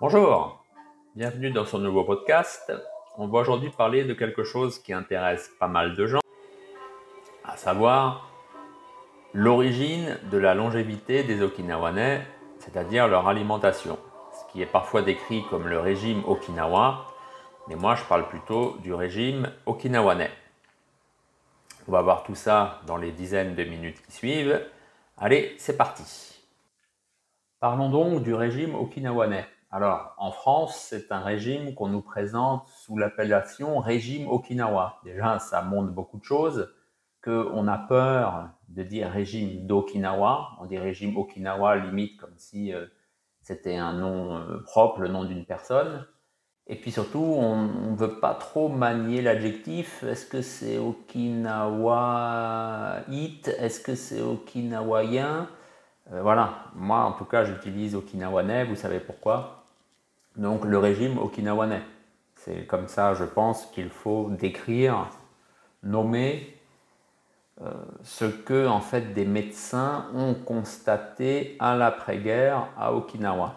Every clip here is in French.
Bonjour, bienvenue dans ce nouveau podcast. On va aujourd'hui parler de quelque chose qui intéresse pas mal de gens, à savoir l'origine de la longévité des Okinawanais, c'est-à-dire leur alimentation, ce qui est parfois décrit comme le régime Okinawa, mais moi je parle plutôt du régime okinawanais. On va voir tout ça dans les dizaines de minutes qui suivent. Allez, c'est parti. Parlons donc du régime okinawanais. Alors, en France, c'est un régime qu'on nous présente sous l'appellation régime Okinawa. Déjà, ça montre beaucoup de choses, qu'on a peur de dire régime d'Okinawa. On dit régime Okinawa limite comme si euh, c'était un nom euh, propre, le nom d'une personne. Et puis surtout, on ne veut pas trop manier l'adjectif. Est-ce que c'est Okinawaite? Est-ce que c'est Okinawayen? Euh, Voilà, moi en tout cas j'utilise Okinawanais, vous savez pourquoi? Donc le régime okinawanais. C'est comme ça, je pense, qu'il faut décrire, nommer euh, ce que en fait des médecins ont constaté à l'après-guerre à Okinawa.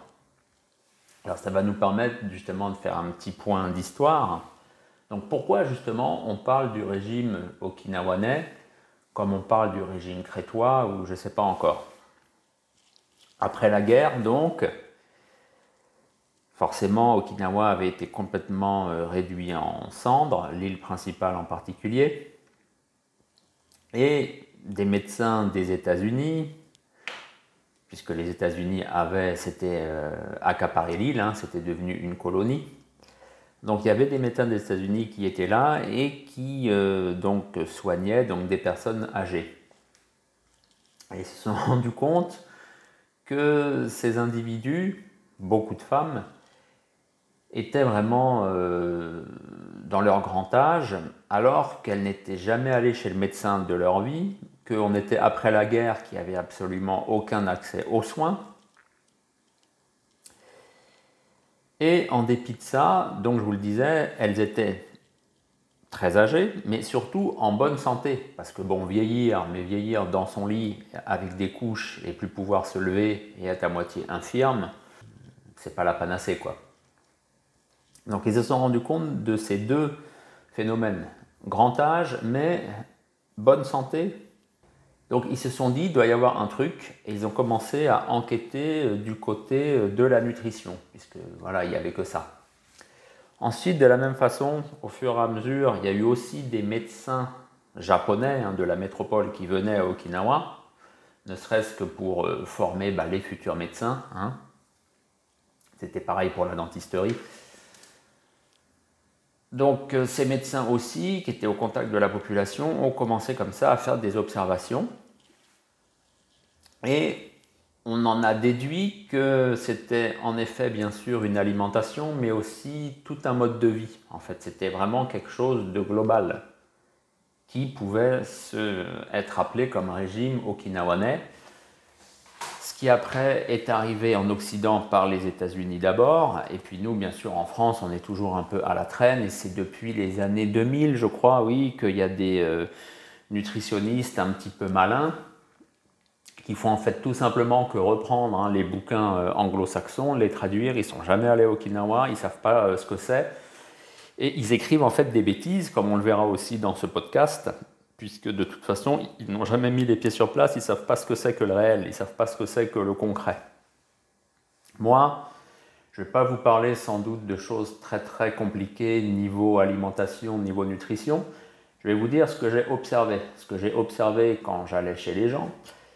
Alors ça va nous permettre justement de faire un petit point d'histoire. Donc pourquoi justement on parle du régime okinawanais comme on parle du régime crétois ou je ne sais pas encore. Après la guerre donc, Forcément, Okinawa avait été complètement euh, réduit en cendres, l'île principale en particulier. Et des médecins des États-Unis, puisque les États-Unis avaient, c'était euh, accaparé l'île, hein, c'était devenu une colonie. Donc il y avait des médecins des États-Unis qui étaient là et qui euh, donc soignaient donc des personnes âgées. Et ils se sont rendus compte que ces individus, beaucoup de femmes, étaient vraiment euh, dans leur grand âge, alors qu'elles n'étaient jamais allées chez le médecin de leur vie, qu'on était après la guerre, qui avait absolument aucun accès aux soins. Et en dépit de ça, donc je vous le disais, elles étaient très âgées, mais surtout en bonne santé. Parce que bon, vieillir, mais vieillir dans son lit avec des couches et plus pouvoir se lever et être à moitié infirme, c'est pas la panacée quoi. Donc ils se sont rendus compte de ces deux phénomènes. Grand âge, mais bonne santé. Donc ils se sont dit, il doit y avoir un truc, et ils ont commencé à enquêter euh, du côté euh, de la nutrition, puisque voilà, il n'y avait que ça. Ensuite, de la même façon, au fur et à mesure, il y a eu aussi des médecins japonais hein, de la métropole qui venaient à Okinawa, ne serait-ce que pour euh, former bah, les futurs médecins. Hein. C'était pareil pour la dentisterie. Donc euh, ces médecins aussi, qui étaient au contact de la population, ont commencé comme ça à faire des observations. Et on en a déduit que c'était en effet bien sûr une alimentation, mais aussi tout un mode de vie. En fait, c'était vraiment quelque chose de global qui pouvait être appelé comme régime okinawanais qui après est arrivé en Occident par les États-Unis d'abord, et puis nous, bien sûr, en France, on est toujours un peu à la traîne, et c'est depuis les années 2000, je crois, oui, qu'il y a des euh, nutritionnistes un petit peu malins qui font en fait tout simplement que reprendre hein, les bouquins euh, anglo-saxons, les traduire, ils sont jamais allés au Okinawa, ils savent pas euh, ce que c'est, et ils écrivent en fait des bêtises, comme on le verra aussi dans ce podcast, puisque de toute façon, ils n'ont jamais mis les pieds sur place, ils ne savent pas ce que c'est que le réel, ils ne savent pas ce que c'est que le concret. Moi, je ne vais pas vous parler sans doute de choses très très compliquées niveau alimentation, niveau nutrition. Je vais vous dire ce que j'ai observé, ce que j'ai observé quand j'allais chez les gens,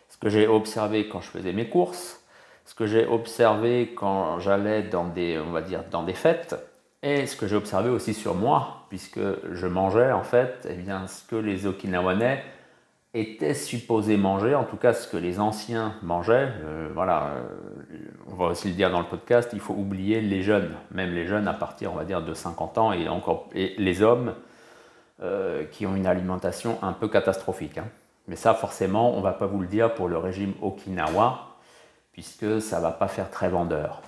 ce que j'ai observé quand je faisais mes courses, ce que j'ai observé quand j'allais dans des, on va dire, dans des fêtes, et ce que j'ai observé aussi sur moi, puisque je mangeais en fait eh bien, ce que les Okinawanais étaient supposés manger, en tout cas ce que les anciens mangeaient. Euh, voilà, euh, on va aussi le dire dans le podcast, il faut oublier les jeunes, même les jeunes à partir, de 50 ans et, encore, les hommes euh, qui ont une alimentation un peu catastrophique. Hein. Mais ça, forcément, on ne va pas vous le dire pour le régime Okinawa, puisque ça ne va pas faire très vendeur.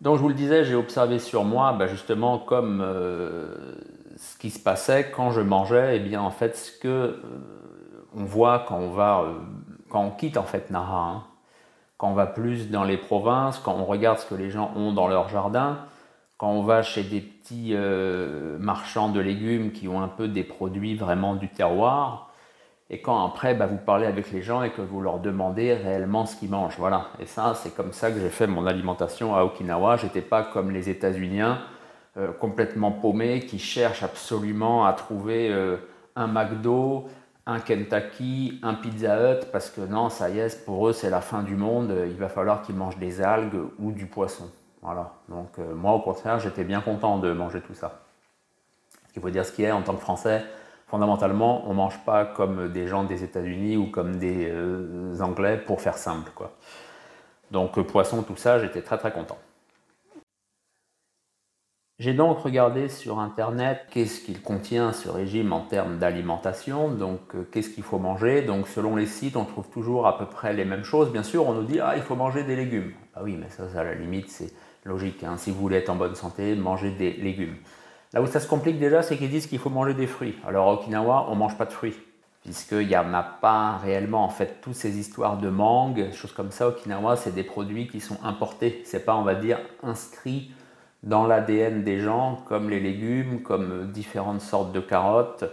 Donc je vous le disais, j'ai observé sur moi bah, justement comme euh, ce qui se passait quand je mangeais, et eh bien en fait ce que euh, on voit quand on va, euh, quand on quitte en fait Nara. Hein. Quand on va plus dans les provinces, quand on regarde ce que les gens ont dans leur jardin, quand on va chez des petits marchands de légumes qui ont un peu des produits vraiment du terroir, et quand après bah, vous parlez avec les gens et que vous leur demandez réellement ce qu'ils mangent. Voilà. Et ça, c'est comme ça que j'ai fait mon alimentation à Okinawa. J'étais pas comme les États-Uniens, euh, complètement paumés, qui cherchent absolument à trouver euh, un McDo, un Kentucky, un Pizza Hut, parce que non, ça y est, pour eux, c'est la fin du monde. Il va falloir qu'ils mangent des algues ou du poisson. Voilà. Donc euh, moi, au contraire, j'étais bien content de manger tout ça. Il faut dire ce qui est en tant que Français. Fondamentalement, on ne mange pas comme des gens des États-Unis ou comme des euh, Anglais pour faire simple. Quoi. Donc euh, poisson, tout ça, j'étais très très content. J'ai donc regardé sur Internet qu'est-ce qu'il contient ce régime en termes d'alimentation, donc qu'est-ce qu'il faut manger? Donc selon les sites, on trouve toujours à peu près les mêmes choses. Bien sûr, on nous dit ah il faut manger des légumes. Ah oui, mais ça, ça à la limite, c'est logique. Hein. Si vous voulez être en bonne santé, mangez des légumes. Là où ça se complique déjà, c'est qu'ils disent qu'il faut manger des fruits. Alors à Okinawa, on ne mange pas de fruits, puisqu'il n'y en a pas réellement. En fait, toutes ces histoires de mangue, choses comme ça, Okinawa, c'est des produits qui sont importés. C'est pas, on va dire, inscrit dans l'ADN des gens, comme les légumes, comme différentes sortes de carottes,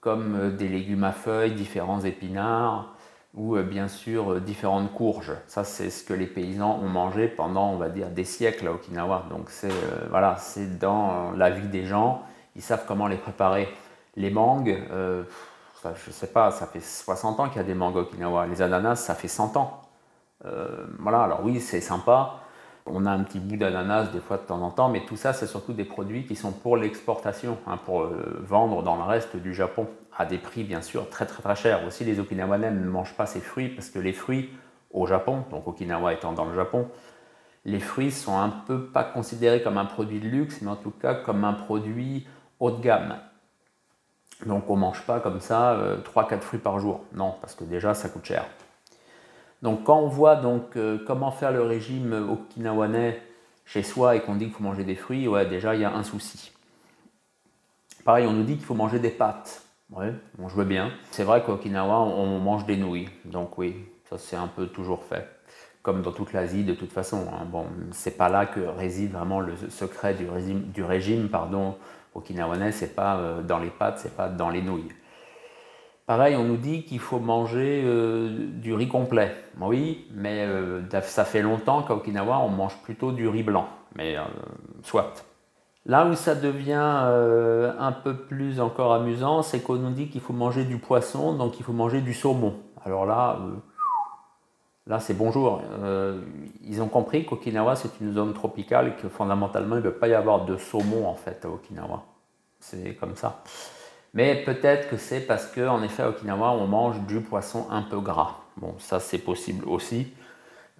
comme des légumes à feuilles, différents épinards ou euh, bien sûr euh, différentes courges. Ça, c'est ce que les paysans ont mangé pendant, on va dire, des siècles à Okinawa. Donc, c'est euh, voilà, c'est dans la vie des gens. Ils savent comment les préparer. Les mangues, ça, je sais pas, ça fait 60 ans qu'il y a des mangues à Okinawa. Les ananas, ça fait 100 ans. voilà, alors oui, c'est sympa. On a un petit bout d'ananas des fois de temps en temps, mais tout ça, c'est surtout des produits qui sont pour l'exportation, hein, pour vendre dans le reste du Japon à des prix bien sûr très très très chers. Aussi les Okinawanais ne mangent pas ces fruits parce que les fruits au Japon, donc Okinawa étant dans le Japon, les fruits sont un peu pas considérés comme un produit de luxe, mais en tout cas comme un produit haut de gamme. Donc on ne mange pas comme ça 3-4 euh, fruits par jour. Non, parce que déjà ça coûte cher. Donc quand on voit donc euh, comment faire le régime okinawanais chez soi et qu'on dit qu'il faut manger des fruits, ouais déjà il y a un souci. Pareil, on nous dit qu'il faut manger des pâtes. Oui, on jouait bien. C'est vrai qu'au Okinawa, on mange des nouilles. Donc oui, ça c'est un peu toujours fait. Comme dans toute l'Asie de toute façon. Hein. Bon, c'est pas là que réside vraiment le secret du régime, du régime pardon, okinawanais. C'est pas euh, dans les pâtes, c'est pas dans les nouilles. Pareil, on nous dit qu'il faut manger euh, du riz complet. Oui, mais euh, ça fait longtemps qu'à Okinawa, on mange plutôt du riz blanc. Mais soit. Là où ça devient euh, un peu plus encore amusant, c'est qu'on nous dit qu'il faut manger du poisson, donc il faut manger du saumon. Alors là, euh, là c'est bonjour. Euh, ils ont compris qu'Okinawa c'est une zone tropicale et que fondamentalement il ne peut pas y avoir de saumon en fait à Okinawa. C'est comme ça. Mais peut-être que c'est parce qu'en effet à Okinawa on mange du poisson un peu gras. Bon, ça c'est possible aussi.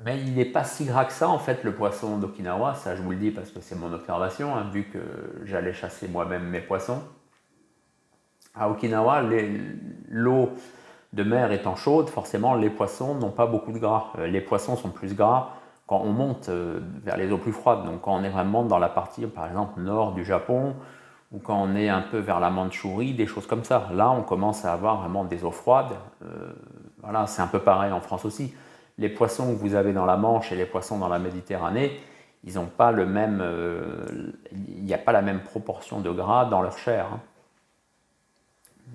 Mais il n'est pas si gras que ça, en fait, le poisson d'Okinawa. Ça, je vous le dis parce que c'est mon observation, hein, vu que j'allais chasser moi-même mes poissons. À Okinawa, l'eau de mer étant chaude, forcément, les poissons n'ont pas beaucoup de gras. Euh, les poissons sont plus gras quand on monte euh, vers les eaux plus froides. Donc, quand on est vraiment dans la partie, par exemple, nord du Japon, ou quand on est un peu vers la Mandchourie, des choses comme ça. Là, on commence à avoir vraiment des eaux froides. Euh, voilà, c'est un peu pareil en France aussi les poissons que vous avez dans la Manche et les poissons dans la Méditerranée, ils n'ont pas le même, euh, il n'y a pas la même proportion de gras dans leur chair. Hein.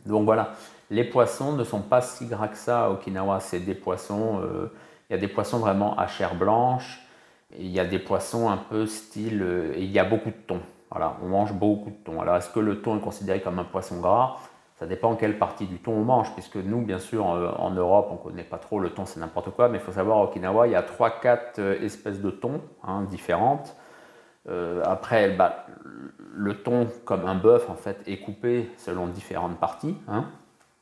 Donc voilà, les poissons ne sont pas si gras que ça à Okinawa. C'est des poissons, euh, il y a des poissons vraiment à chair blanche, il y a des poissons un peu style, il y a beaucoup de thon. On mange beaucoup de thon. Alors est-ce que le thon est considéré comme un poisson gras? Ça dépend quelle partie du thon on mange, puisque nous, bien sûr, en Europe, on ne connaît pas trop le thon, c'est n'importe quoi, mais il faut savoir, à Okinawa, il y a 3-4 euh, espèces de thon hein, différentes. Euh, après, bah, le thon, comme un bœuf, en fait, est coupé selon différentes parties. Hein.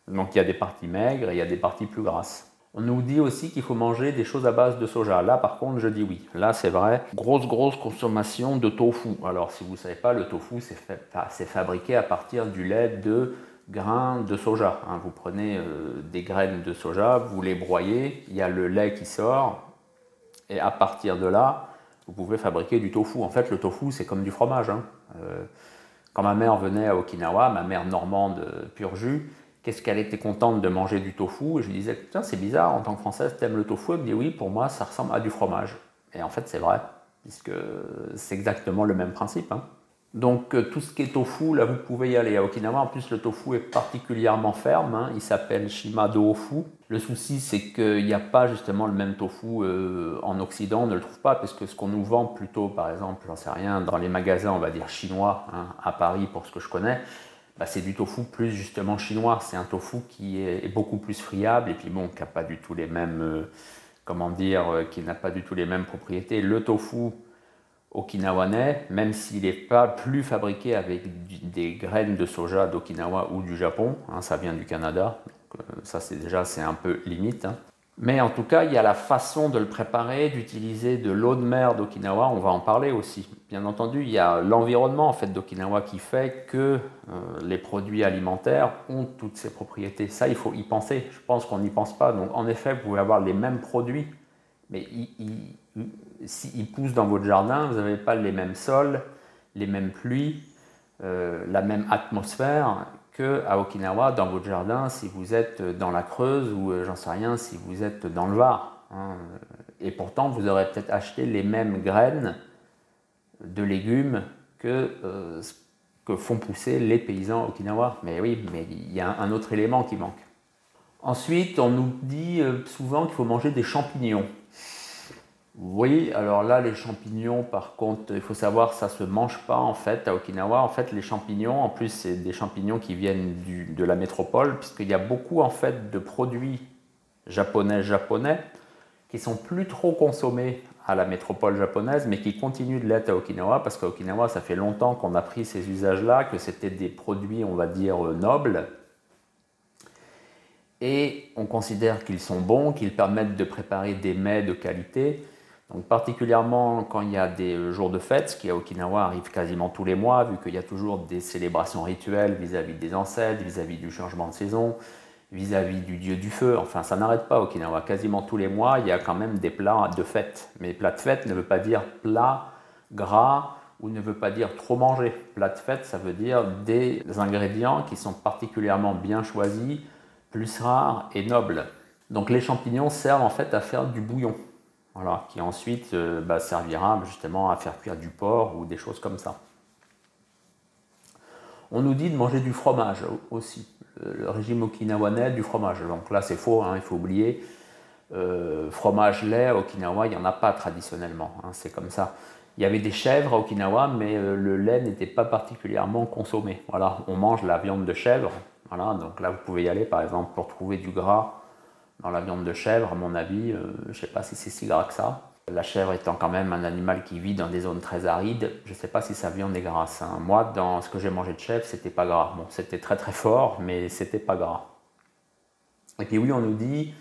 Donc il y a des parties maigres et il y a des parties plus grasses. On nous dit aussi qu'il faut manger des choses à base de soja. Là, par contre, je dis oui. Là, c'est vrai. Grosse, grosse consommation de tofu. Alors, si vous ne savez pas, le tofu, c'est fabriqué à partir du lait de grains de soja. Hein. Vous prenez euh, des graines de soja, vous les broyez, il y a le lait qui sort, et à partir de là, vous pouvez fabriquer du tofu. En fait, le tofu, c'est comme du fromage. Hein. Euh, quand ma mère venait à Okinawa, ma mère normande pur jus, qu'est-ce qu'elle était contente de manger du tofu? Et je lui disais, putain, c'est bizarre, en tant que française, t'aimes le tofu? Elle me dit, oui, pour moi, ça ressemble à du fromage. Et en fait, c'est vrai, puisque c'est exactement le même principe. Hein. Donc euh, tout ce qui est tofu, là vous pouvez y aller. À Okinawa, en plus le tofu est particulièrement ferme, hein. il s'appelle Shima Dofu. Le souci c'est qu'il n'y a pas justement le même tofu euh, en Occident, on ne le trouve pas, parce que ce qu'on nous vend plutôt, par exemple, j'en sais rien, dans les magasins, on va dire chinois, hein, à Paris pour ce que je connais, bah, c'est du tofu plus justement chinois. C'est un tofu qui est, beaucoup plus friable et puis bon, qui n'a pas du tout les mêmes, euh, comment dire, qui n'a pas du tout les mêmes propriétés. Le tofu okinawanais, même s'il n'est pas plus fabriqué avec des graines de soja d'Okinawa ou du Japon, hein, ça vient du Canada, euh, ça c'est déjà c'est un peu limite. Hein. Mais en tout cas, il y a la façon de le préparer, d'utiliser de l'eau de mer d'Okinawa, on va en parler aussi. Bien entendu, il y a l'environnement en fait d'Okinawa qui fait que euh, les produits alimentaires ont toutes ces propriétés. Ça, il faut y penser. Je pense qu'on n'y pense pas. Donc en effet, vous pouvez avoir les mêmes produits, mais ils s'ils poussent dans votre jardin, vous n'avez pas les mêmes sols, les mêmes pluies, euh, la même atmosphère qu'à Okinawa, dans votre jardin, si vous êtes dans la Creuse ou euh, j'en sais rien, si vous êtes dans le Var. Hein. Et pourtant, vous aurez peut-être acheté les mêmes graines de légumes que, euh, que font pousser les paysans Okinawa. Mais oui, mais il y a un autre élément qui manque. Ensuite, on nous dit souvent qu'il faut manger des champignons. Oui, alors là, les champignons, par contre, il faut savoir, ça se mange pas en fait à Okinawa. En fait, les champignons, en plus, c'est des champignons qui viennent de la métropole, puisqu'il y a beaucoup en fait de produits japonais japonais qui sont plus trop consommés à la métropole japonaise, mais qui continuent de l'être à Okinawa, parce qu'à Okinawa, ça fait longtemps qu'on a pris ces usages-là, que c'était des produits, on va dire, nobles. Et on considère qu'ils sont bons, qu'ils permettent de préparer des mets de qualité. Donc particulièrement quand il y a des jours de fête, ce qui à Okinawa arrive quasiment tous les mois, vu qu'il y a toujours des célébrations rituelles vis-à-vis des ancêtres, vis-à-vis du changement de saison, vis-à-vis du dieu du feu. Enfin, ça n'arrête pas Okinawa. Quasiment tous les mois, il y a quand même des plats de fête. Mais plat de fête ne veut pas dire plat gras ou ne veut pas dire trop manger. Plat de fête, ça veut dire des ingrédients qui sont particulièrement bien choisis, plus rares et nobles. Donc les champignons servent en fait à faire du bouillon qui ensuite euh, bah, servira justement à faire cuire du porc ou des choses comme ça. On nous dit de manger du fromage aussi. Le régime okinawanais du fromage. Donc là, c'est faux, hein, il faut oublier. Euh, fromage lait Okinawa, il n'y en a pas traditionnellement. Hein, c'est comme ça. Il y avait des chèvres à Okinawa, mais euh, le lait n'était pas particulièrement consommé. Voilà, on mange la viande de chèvre. Voilà, donc là, vous pouvez y aller par exemple pour trouver du gras dans la viande de chèvre, à mon avis, euh, je ne sais pas si c'est si gras que ça. La chèvre étant quand même un animal qui vit dans des zones très arides, je ne sais pas si sa viande est grasse. Hein. Moi, dans ce que j'ai mangé de chèvre, c'était pas gras. Bon, c'était très très fort, mais c'était pas gras. Et puis oui, on nous dit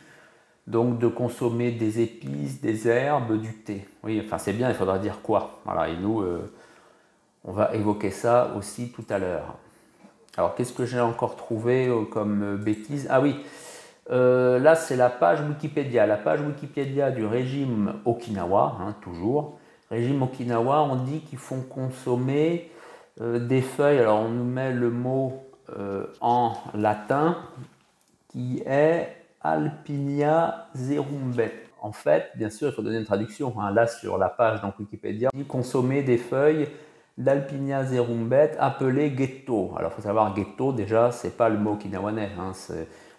donc de consommer des épices, des herbes, du thé. Oui, enfin c'est bien, il faudra dire quoi. Voilà, et nous, euh, on va évoquer ça aussi tout à l'heure. Alors, qu'est-ce que j'ai encore trouvé euh, comme bêtise? Ah oui, euh, là, c'est la page Wikipédia. La page Wikipédia du régime Okinawa, hein, toujours. Régime Okinawa, on dit qu'ils font consommer euh, des feuilles. Alors, on nous met le mot euh, en latin qui est Alpinia zerumbet. En fait, bien sûr, il faut donner une traduction. Hein. Là, sur la page donc, Wikipédia, on dit consommer des feuilles d'Alpinia zerumbet appelées ghetto. Alors, il faut savoir, ghetto, déjà, c'est pas le mot okinawanais. Hein,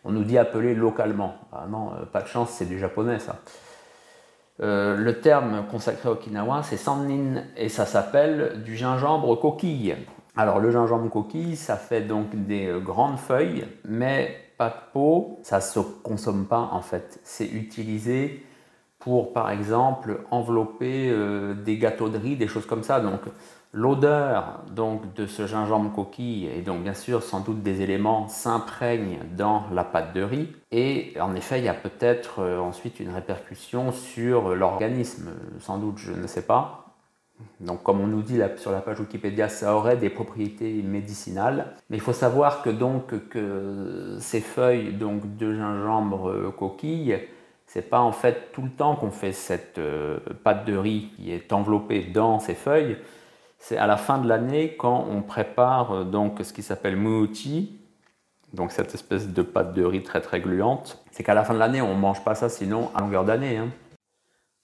on nous dit appeler localement. Vraiment, euh, pas de chance, c'est du japonais ça. Euh, le terme consacré à Okinawa, c'est sannin et ça s'appelle du gingembre coquille. Alors le gingembre coquille, ça fait donc des euh, grandes feuilles, mais pas de peau. Ça se consomme pas en fait. C'est utilisé pour par exemple envelopper des gâteaux de riz, des choses comme ça. Donc L'odeur de ce gingembre coquille et donc bien sûr sans doute des éléments s'imprègnent dans la pâte de riz. Et en effet il y a peut-être euh, ensuite une répercussion sur l'organisme, sans doute je ne sais pas. Donc comme on nous dit sur la page Wikipédia, ça aurait des propriétés médicinales, mais il faut savoir que donc ces feuilles donc de gingembre coquille c'est pas en fait tout le temps qu'on fait cette euh, pâte de riz qui est enveloppée dans ces feuilles, c'est à la fin de l'année quand on prépare euh, donc ce qui s'appelle muuchi. donc cette espèce de pâte de riz très très gluante. C'est qu'à la fin de l'année, on ne mange pas ça sinon à longueur d'année. Hein.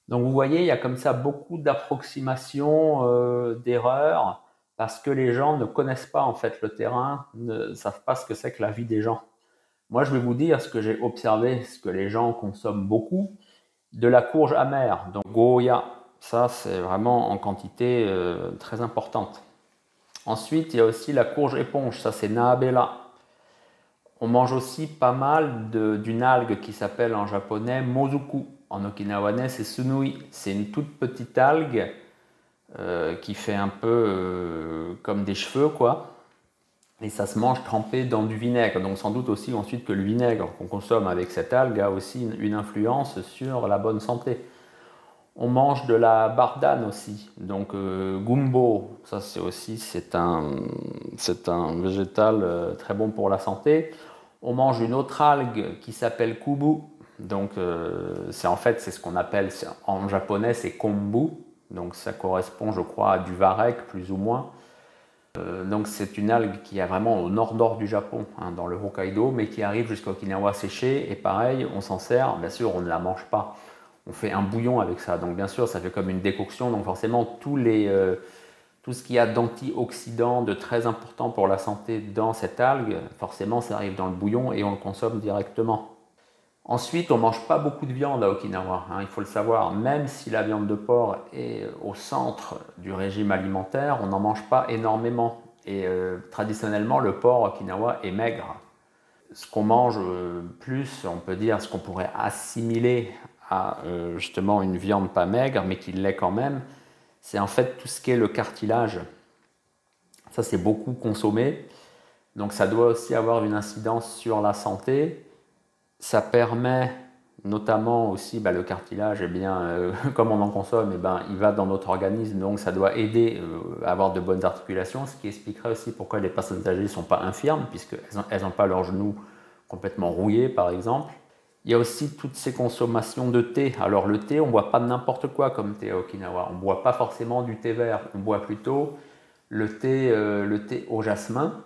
Donc vous voyez, il y a comme ça beaucoup d'approximations, euh, d'erreurs, parce que les gens ne connaissent pas en fait le terrain, ne savent pas ce que c'est que la vie des gens. Moi, je vais vous dire ce que j'ai observé, ce que les gens consomment beaucoup, de la courge amère, donc Goya. Ça, c'est vraiment en quantité euh, très importante. Ensuite, il y a aussi la courge éponge, ça c'est Naabela. On mange aussi pas mal d'une algue qui s'appelle en japonais mozuku. En okinawanais, c'est sunui. C'est une toute petite algue euh, qui fait un peu euh, comme des cheveux, quoi. Et ça se mange trempé dans du vinaigre. Donc sans doute aussi ensuite que le vinaigre qu'on consomme avec cette algue a aussi une influence sur la bonne santé. On mange de la bardane aussi, donc euh, gumbo, ça c'est aussi c'est un, c'est un végétal euh, très bon pour la santé. On mange une autre algue qui s'appelle kubu, donc euh, c'est en fait c'est ce qu'on appelle en japonais c'est kombu, donc ça correspond je crois à du varech plus ou moins. donc c'est une algue qui est vraiment au nord-nord du Japon, hein, dans le Hokkaido, mais qui arrive jusqu'à Okinawa séché. Et pareil on s'en sert, bien sûr on ne la mange pas on fait un bouillon avec ça. Donc bien sûr, ça fait comme une décoction. Donc forcément, tous les, euh, tout ce qu'il y a d'antioxydants, de très important pour la santé dans cette algue, forcément, ça arrive dans le bouillon et on le consomme directement. Ensuite, on ne mange pas beaucoup de viande à Okinawa, hein, il faut le savoir. Même si la viande de porc est au centre du régime alimentaire, on n'en mange pas énormément. Et euh, traditionnellement, le porc à Okinawa est maigre. Ce qu'on mange euh, plus, on peut dire, ce qu'on pourrait assimiler à euh, justement une viande pas maigre, mais qui l'est quand même, c'est en fait tout ce qui est le cartilage. Ça, c'est beaucoup consommé. Donc ça doit aussi avoir une incidence sur la santé. Ça permet notamment aussi bah, le cartilage, eh bien, euh, comme on en consomme, eh ben, il va dans notre organisme, donc ça doit aider euh, à avoir de bonnes articulations, ce qui expliquerait aussi pourquoi les personnes âgées ne sont pas infirmes, puisqu'elles n'ont pas leurs genoux complètement rouillés, par exemple. Il y a aussi toutes ces consommations de thé. Alors le thé, on ne boit pas n'importe quoi comme thé à Okinawa. On ne boit pas forcément du thé vert. On boit plutôt le thé, euh, le thé au jasmin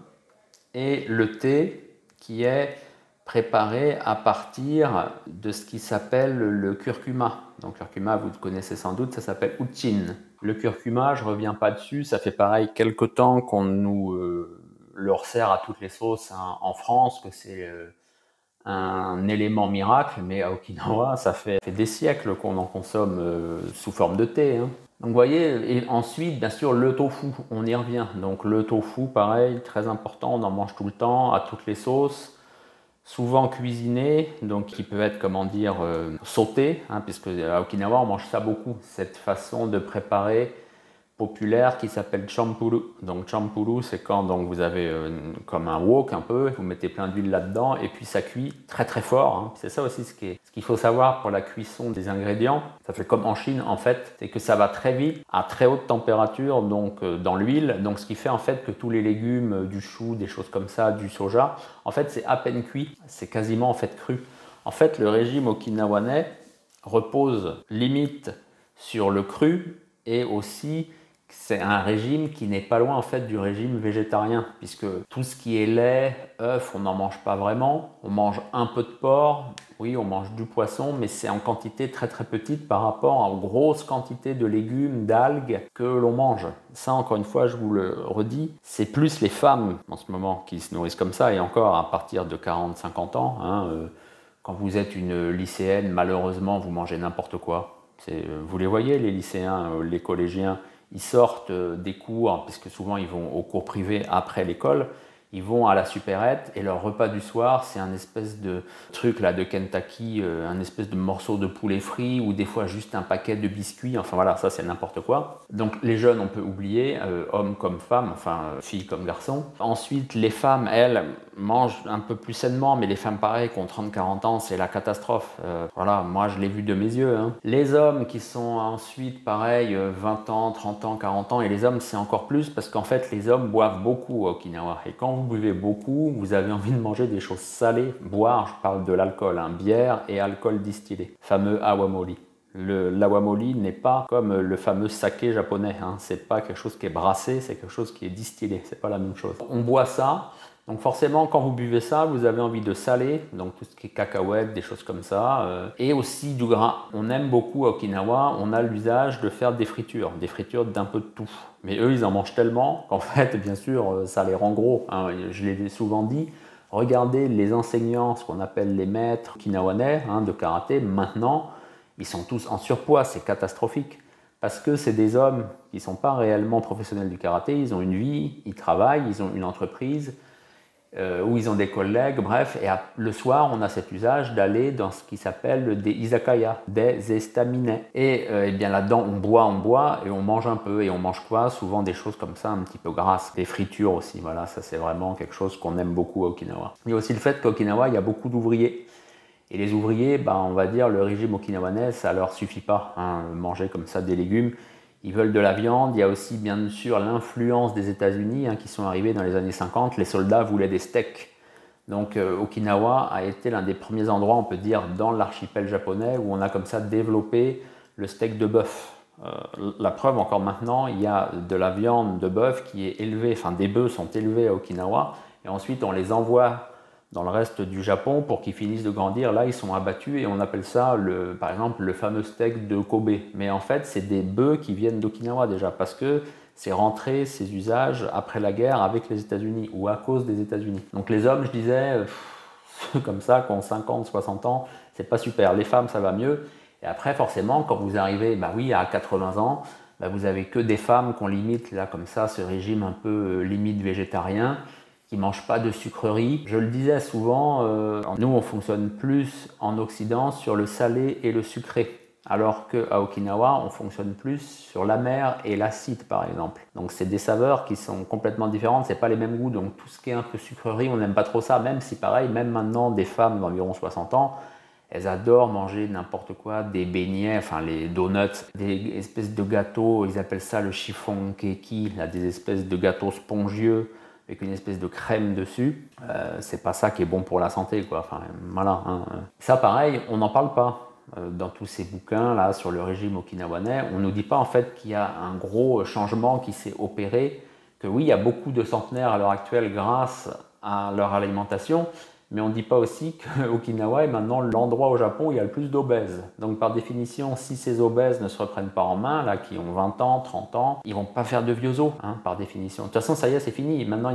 et le thé qui est préparé à partir de ce qui s'appelle le curcuma. Donc curcuma, vous le connaissez sans doute, ça s'appelle uchin. Le curcuma, je ne reviens pas dessus, ça fait pareil quelque temps qu'on nous euh, le resserre à toutes les sauces hein, en France, que c'est... Euh, un élément miracle, mais à Okinawa, ça fait, des siècles qu'on en consomme euh, sous forme de thé. Hein. Donc vous voyez, et ensuite, bien sûr, le tofu, on y revient. Donc le tofu, pareil, très important, on en mange tout le temps, à toutes les sauces, souvent cuisiné, donc qui peut être, comment dire, euh, sauté, hein, puisque à Okinawa, on mange ça beaucoup, cette façon de préparer populaire qui s'appelle champuru. Donc champuru, c'est quand donc, vous avez euh, comme un wok un peu, vous mettez plein d'huile là-dedans et puis ça cuit très très fort. Hein. C'est ça aussi ce qu'il faut savoir pour la cuisson des ingrédients. Ça fait comme en Chine en fait, c'est que ça va très vite à très haute température donc euh, dans l'huile. Donc ce qui fait en fait que tous les légumes, euh, du chou, des choses comme ça, du soja, en fait c'est à peine cuit, c'est quasiment en fait cru. En fait le régime okinawanais repose limite sur le cru et aussi c'est un régime qui n'est pas loin en fait du régime végétarien, puisque tout ce qui est lait, œufs, on n'en mange pas vraiment. On mange un peu de porc, oui, on mange du poisson, mais c'est en quantité très très petite par rapport aux grosses quantités de légumes, d'algues que l'on mange. Ça, encore une fois, je vous le redis, c'est plus les femmes en ce moment qui se nourrissent comme ça, et encore à partir de 40-50 ans. Hein, euh, quand vous êtes une lycéenne, malheureusement, vous mangez n'importe quoi. Euh, vous les voyez, les lycéens, euh, les collégiens, ils sortent euh, des cours, puisque souvent ils vont aux cours privés après l'école, ils vont à la supérette et leur repas du soir, c'est un espèce de truc là de Kentucky, euh, un espèce de morceau de poulet frit ou des fois juste un paquet de biscuits. Enfin voilà, ça c'est n'importe quoi. Donc les jeunes, on peut oublier, euh, hommes comme femmes, enfin filles comme garçons. Ensuite, les femmes, elles, mangent un peu plus sainement, mais les femmes pareil, qui ont 30-40 ans, c'est la catastrophe. Euh, voilà, moi je l'ai vu de mes yeux. Hein. Les hommes qui sont ensuite pareil, 20 ans, 30 ans, 40 ans, et les hommes c'est encore plus parce qu'en fait les hommes boivent beaucoup au Okinawa. Et quand vous buvez beaucoup, vous avez envie de manger des choses salées. Boire, je parle de l'alcool, hein, bière et alcool distillé, fameux awamori. L'awamori n'est pas comme le fameux saké japonais, hein. c'est pas quelque chose qui est brassé, c'est quelque chose qui est distillé, c'est pas la même chose. On boit ça, Donc forcément, quand vous buvez ça, vous avez envie de saler, donc tout ce qui est cacahuètes, des choses comme ça, euh, et aussi du gras. On aime beaucoup à Okinawa, on a l'usage de faire des fritures, des fritures d'un peu de tout. Mais eux, ils en mangent tellement qu'en fait, bien sûr, euh, ça les rend gros. Hein. Je l'ai souvent dit, regardez les enseignants, ce qu'on appelle les maîtres okinawanais hein, de karaté, maintenant, ils sont tous en surpoids, c'est catastrophique. Parce que c'est des hommes qui ne sont pas réellement professionnels du karaté, ils ont une vie, ils travaillent, ils ont une entreprise, euh, où ils ont des collègues, bref, et le soir, on a cet usage d'aller dans ce qui s'appelle des izakaya, des estaminets. Et, euh, eh bien là-dedans, on boit, on boit, et on mange un peu, et on mange quoi? Souvent des choses comme ça, un petit peu grasses, des fritures aussi, voilà, ça c'est vraiment quelque chose qu'on aime beaucoup à Okinawa. Il y a aussi le fait qu'à Okinawa, il y a beaucoup d'ouvriers. Et les ouvriers, ben, on va dire, le régime okinawanais, ça leur suffit pas, hein, manger comme ça des légumes. Ils veulent de la viande. Il y a aussi bien sûr l'influence des États-Unis hein, qui sont arrivés dans les années 50. Les soldats voulaient des steaks. Donc euh, Okinawa a été l'un des premiers endroits, on peut dire, dans l'archipel japonais où on a comme ça développé le steak de bœuf. Euh, la preuve encore maintenant, il y a de la viande de bœuf qui est élevée, enfin des bœufs sont élevés à Okinawa et ensuite on les envoie dans le reste du Japon pour qu'ils finissent de grandir. Là, ils sont abattus et on appelle ça, par exemple, le fameux steak de Kobe. Mais en fait, c'est des bœufs qui viennent d'Okinawa déjà parce que c'est rentré ces usages après la guerre avec les États-Unis ou à cause des États-Unis. Donc les hommes, je disais, comme ça, qui ont 50, 60 ans, c'est pas super. Les femmes, ça va mieux. Et après, forcément, quand vous arrivez, bah oui, à 80 ans, bah vous avez que des femmes qu'on limite là comme ça, ce régime un peu euh, limite végétarien qui mangent pas de sucreries. Je le disais souvent, euh, nous on fonctionne plus en Occident sur le salé et le sucré. Alors qu'à Okinawa, on fonctionne plus sur l'amer et l'acide, par exemple. Donc, c'est des saveurs qui sont complètement différentes, c'est pas les mêmes goûts. Donc, tout ce qui est un peu sucrerie, on n'aime pas trop ça. Même si, pareil, même maintenant, des femmes d'environ 60 ans, elles adorent manger n'importe quoi, des beignets, enfin les donuts, des espèces de gâteaux, ils appellent ça le chiffon keki, là, des espèces de gâteaux spongieux avec une espèce de crème dessus, euh, c'est pas ça qui est bon pour la santé, quoi. Voilà. Hein. Ça, pareil, on n'en parle pas euh, dans tous ces bouquins là sur le régime okinawanais. On nous dit pas en fait qu'il y a un gros changement qui s'est opéré, que oui, il y a beaucoup de centenaires à l'heure actuelle grâce à leur alimentation, mais on ne dit pas aussi qu'Okinawa est maintenant l'endroit au Japon où il y a le plus d'obèses. Donc par définition, si ces obèses ne se reprennent pas en main, là, qui ont 20 ans, 30 ans, ils vont pas faire de vieux os, hein, par définition. De toute façon, ça y est, c'est fini. Maintenant,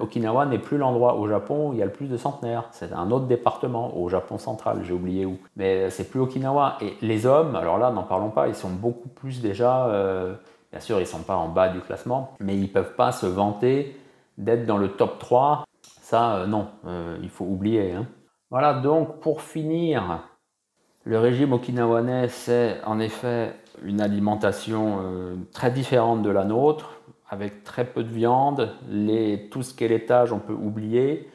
Okinawa n'est plus l'endroit au Japon où il y a le plus de centenaires. C'est un autre département, au Japon central, j'ai oublié où. Mais c'est plus Okinawa. Et les hommes, alors là, n'en parlons pas, ils sont beaucoup plus déjà... Euh, bien sûr, ils ne sont pas en bas du classement, mais ils ne peuvent pas se vanter d'être dans le top 3 ça, euh, non, euh, il faut oublier. Hein. Voilà, donc pour finir, le régime okinawanais, c'est en effet une alimentation euh, très différente de la nôtre, avec très peu de viande, tout ce qui est laitage, on peut oublier,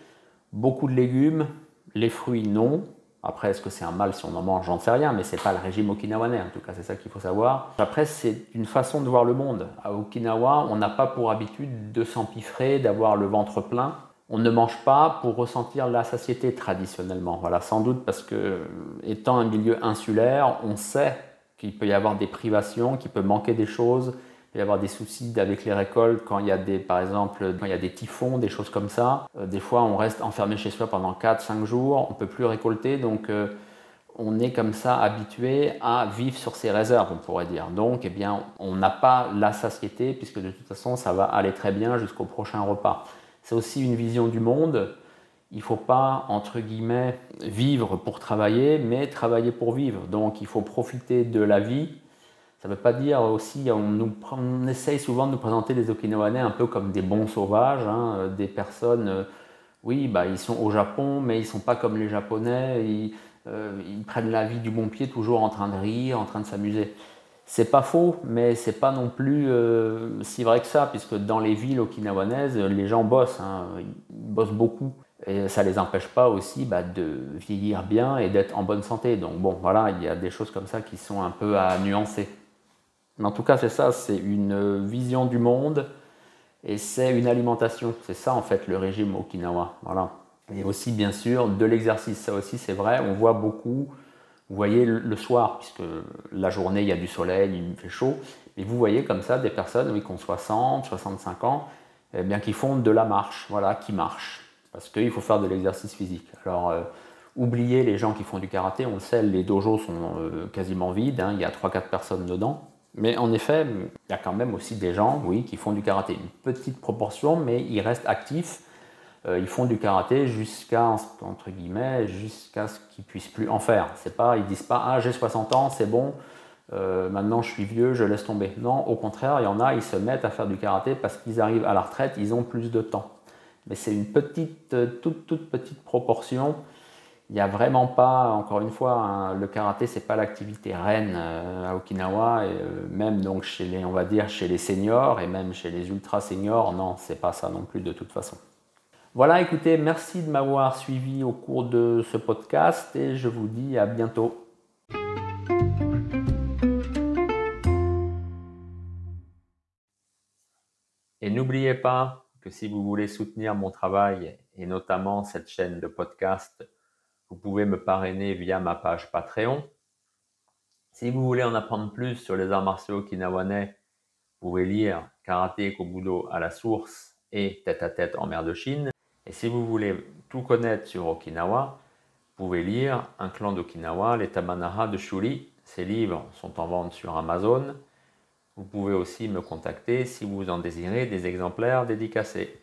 beaucoup de légumes, les fruits, non. Après, est-ce que c'est un mal si on en mange? J'en sais rien, mais c'est pas le régime okinawanais, en tout cas, c'est ça qu'il faut savoir. Après, c'est une façon de voir le monde. À Okinawa, on n'a pas pour habitude de s'empiffrer, d'avoir le ventre plein on ne mange pas pour ressentir la satiété traditionnellement. Voilà, sans doute parce que, étant un milieu insulaire, on sait qu'il peut y avoir des privations, qu'il peut manquer des choses, il peut y avoir des soucis avec les récoltes quand il y a des, par exemple, quand il y a des typhons, des choses comme ça. Euh, des fois, on reste enfermé chez soi pendant 4-5 jours, on peut plus récolter, donc euh, on est comme ça habitué à vivre sur ses réserves, on pourrait dire. Donc, eh bien, on n'a pas la satiété puisque de toute façon, ça va aller très bien jusqu'au prochain repas c'est aussi une vision du monde. Il ne faut pas, entre guillemets, vivre pour travailler, mais travailler pour vivre. Donc il faut profiter de la vie. Ça ne veut pas dire aussi, on, essaye souvent de nous présenter les Okinawanais un peu comme des bons sauvages, hein, euh, des personnes, euh, oui, bah, ils sont au Japon, mais ils ne sont pas comme les Japonais, euh, ils prennent la vie du bon pied, toujours en train de rire, en train de s'amuser. C'est pas faux, mais c'est pas non plus euh, si vrai que ça, puisque dans les villes okinawanaises, les gens bossent, hein, ils bossent beaucoup. Et ça les empêche pas aussi bah, de vieillir bien et d'être en bonne santé. Donc bon, voilà, il y a des choses comme ça qui sont un peu à nuancer. Mais en tout cas, c'est ça, c'est une vision du monde et c'est une alimentation. C'est ça en fait le régime Okinawa. Voilà. Et aussi bien sûr de l'exercice. Ça aussi c'est vrai, on voit beaucoup vous voyez le soir, puisque la journée, il y a du soleil, il fait chaud, et vous voyez comme ça des personnes oui, qui ont 60, 65 ans, eh bien, qui font de la marche, voilà, qui marchent. parce qu'il faut faire de l'exercice physique. Alors, euh, oubliez les gens qui font du karaté, on le sait, les dojos sont euh, quasiment vides, hein, il y a 3-4 personnes dedans. Mais en effet, il y a quand même aussi des gens, oui, qui font du karaté. Une petite proportion, mais ils restent actifs. Euh, ils font du karaté jusqu'à, entre guillemets, jusqu'à ce qu'ils puissent plus en faire. C'est pas, ils disent pas, ah, j'ai 60 ans, c'est bon, maintenant je suis vieux, je laisse tomber. Non, au contraire, il y en a, ils se mettent à faire du karaté parce qu'ils arrivent à la retraite, ils ont plus de temps mais c'est une petite, euh, toute, petite proportion. Il n'y a vraiment pas, encore une fois, le karaté, c'est pas l'activité reine euh, à Okinawa, et euh, même donc chez les, on va dire, chez les seniors et même chez les ultra seniors, non, c'est pas ça non plus de toute façon. Voilà, écoutez, merci de m'avoir suivi au cours de ce podcast et je vous dis à bientôt. Et n'oubliez pas, que si vous voulez soutenir mon travail et notamment cette chaîne de podcast, vous pouvez me parrainer via ma page Patreon. Si vous voulez en apprendre plus sur les arts martiaux okinawanais, vous pouvez lire Karaté Kobudo à la source et Tête à tête en mer de Chine. Et si vous voulez tout connaître sur Okinawa, vous pouvez lire Un clan d'Okinawa, les Tamanara de Shuri. Ces livres sont en vente sur Amazon. Vous pouvez aussi me contacter si vous en désirez des exemplaires dédicacés.